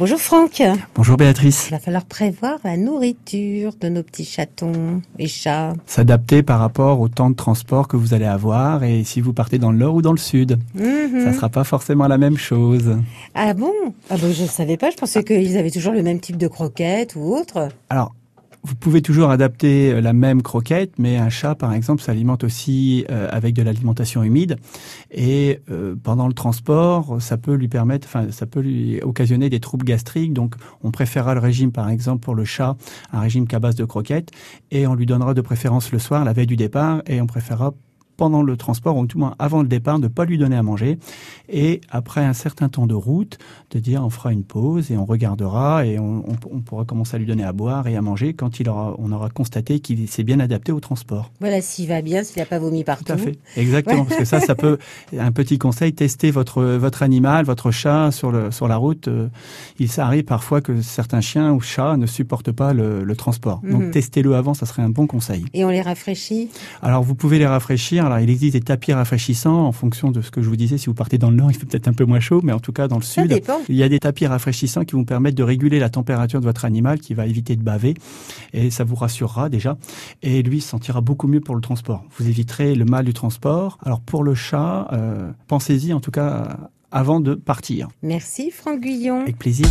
Bonjour Franck. Bonjour Béatrice. Il va falloir prévoir la nourriture de nos petits chatons et chats. S'adapter par rapport au temps de transport que vous allez avoir et si vous partez dans le nord ou dans le sud. Mhm. Ça sera pas forcément la même chose. Ah bon? Ah bon, je ne savais pas, je pensais qu'ils avaient toujours le même type de croquettes ou autre. Alors, vous pouvez toujours adapter euh, la même croquette, mais un chat, par exemple, s'alimente aussi euh, avec de l'alimentation humide. Et euh, pendant le transport, ça peut lui permettre, enfin, ça peut lui occasionner des troubles gastriques. Donc, on préférera le régime, par exemple, pour le chat, un régime qu'à base de croquettes, et on lui donnera de préférence le soir, la veille du départ, et on préférera pendant le transport, ou tout moins avant le départ, ne pas lui donner à manger. Et après un certain temps de route, de dire on fera une pause et on regardera et on, on, on pourra commencer à lui donner à boire et à manger quand il aura, on aura constaté qu'il s'est bien adapté au transport. Voilà, s'il va bien, s'il n'a pas vomi partout. Tout à fait, exactement. Ouais. Parce que ça, ça peut, un petit conseil, tester votre, votre animal, votre chat sur, le, sur la route. Il s'arrive parfois que certains chiens ou chats ne supportent pas le, le transport. Donc, mm -hmm. testez-le avant, ça serait un bon conseil. Et on les rafraîchit? Alors, vous pouvez les rafraîchir alors, il existe des tapis rafraîchissants en fonction de ce que je vous disais. Si vous partez dans le nord, il fait peut-être un peu moins chaud, mais en tout cas dans le Ça sud, dépend. il y a des tapis rafraîchissants qui vont permettre de réguler la température de votre animal, qui va éviter de baver, et ça vous rassurera déjà. Et lui il se sentira beaucoup mieux pour le transport. Vous éviterez le mal du transport. Alors pour le chat, euh, pensez-y en tout cas avant de partir. Merci Franck Guillon. Avec plaisir.